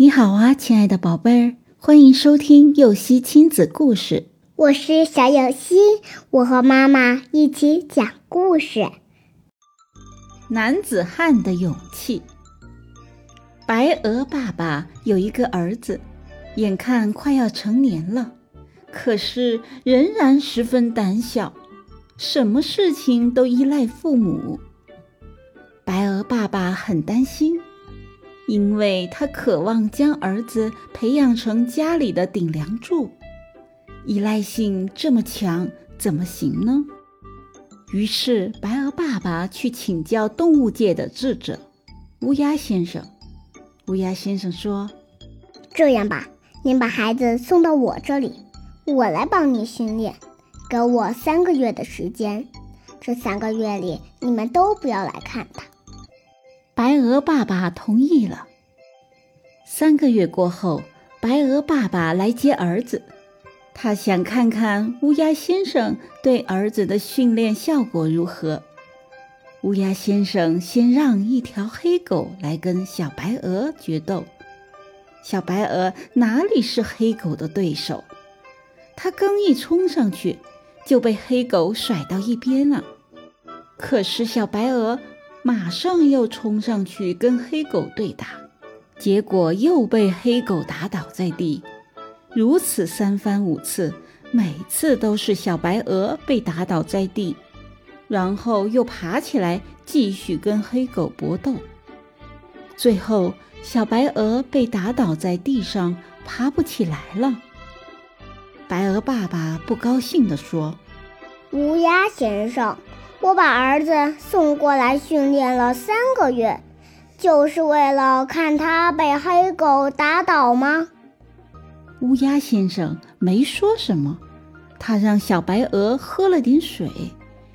你好啊，亲爱的宝贝儿，欢迎收听幼熙亲子故事。我是小幼熙，我和妈妈一起讲故事。男子汉的勇气。白鹅爸爸有一个儿子，眼看快要成年了，可是仍然十分胆小，什么事情都依赖父母。白鹅爸爸很担心。因为他渴望将儿子培养成家里的顶梁柱，依赖性这么强，怎么行呢？于是，白鹅爸爸去请教动物界的智者乌鸦先生。乌鸦先生说：“这样吧，您把孩子送到我这里，我来帮你训练，给我三个月的时间。这三个月里，你们都不要来看他。”白鹅爸爸同意了。三个月过后，白鹅爸爸来接儿子，他想看看乌鸦先生对儿子的训练效果如何。乌鸦先生先让一条黑狗来跟小白鹅决斗，小白鹅哪里是黑狗的对手？它刚一冲上去，就被黑狗甩到一边了。可是小白鹅。马上又冲上去跟黑狗对打，结果又被黑狗打倒在地。如此三番五次，每次都是小白鹅被打倒在地，然后又爬起来继续跟黑狗搏斗。最后，小白鹅被打倒在地上，爬不起来了。白鹅爸爸不高兴地说：“乌鸦先生。”我把儿子送过来训练了三个月，就是为了看他被黑狗打倒吗？乌鸦先生没说什么，他让小白鹅喝了点水，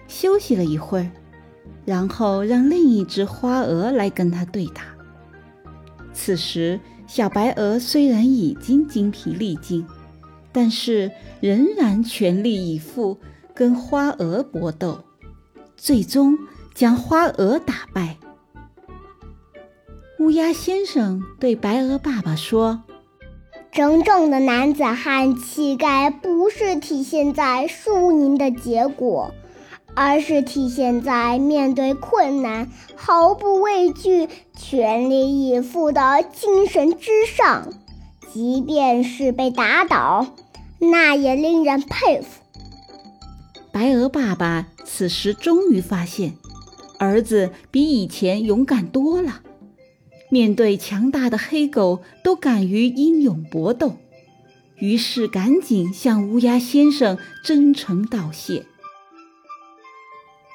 休息了一会儿，然后让另一只花鹅来跟他对打。此时，小白鹅虽然已经精疲力尽，但是仍然全力以赴跟花鹅搏斗。最终将花鹅打败。乌鸦先生对白鹅爸爸说：“真正的男子汉气概不是体现在输赢的结果，而是体现在面对困难毫不畏惧、全力以赴的精神之上。即便是被打倒，那也令人佩服。”白鹅爸爸此时终于发现，儿子比以前勇敢多了，面对强大的黑狗都敢于英勇搏斗，于是赶紧向乌鸦先生真诚道谢。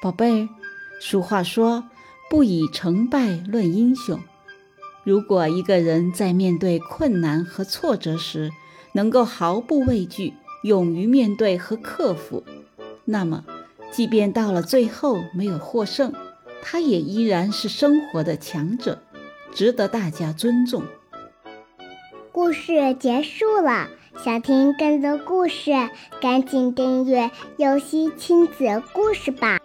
宝贝儿，俗话说“不以成败论英雄”，如果一个人在面对困难和挫折时，能够毫不畏惧，勇于面对和克服。那么，即便到了最后没有获胜，他也依然是生活的强者，值得大家尊重。故事结束了，想听更多故事，赶紧订阅“游戏亲子故事”吧。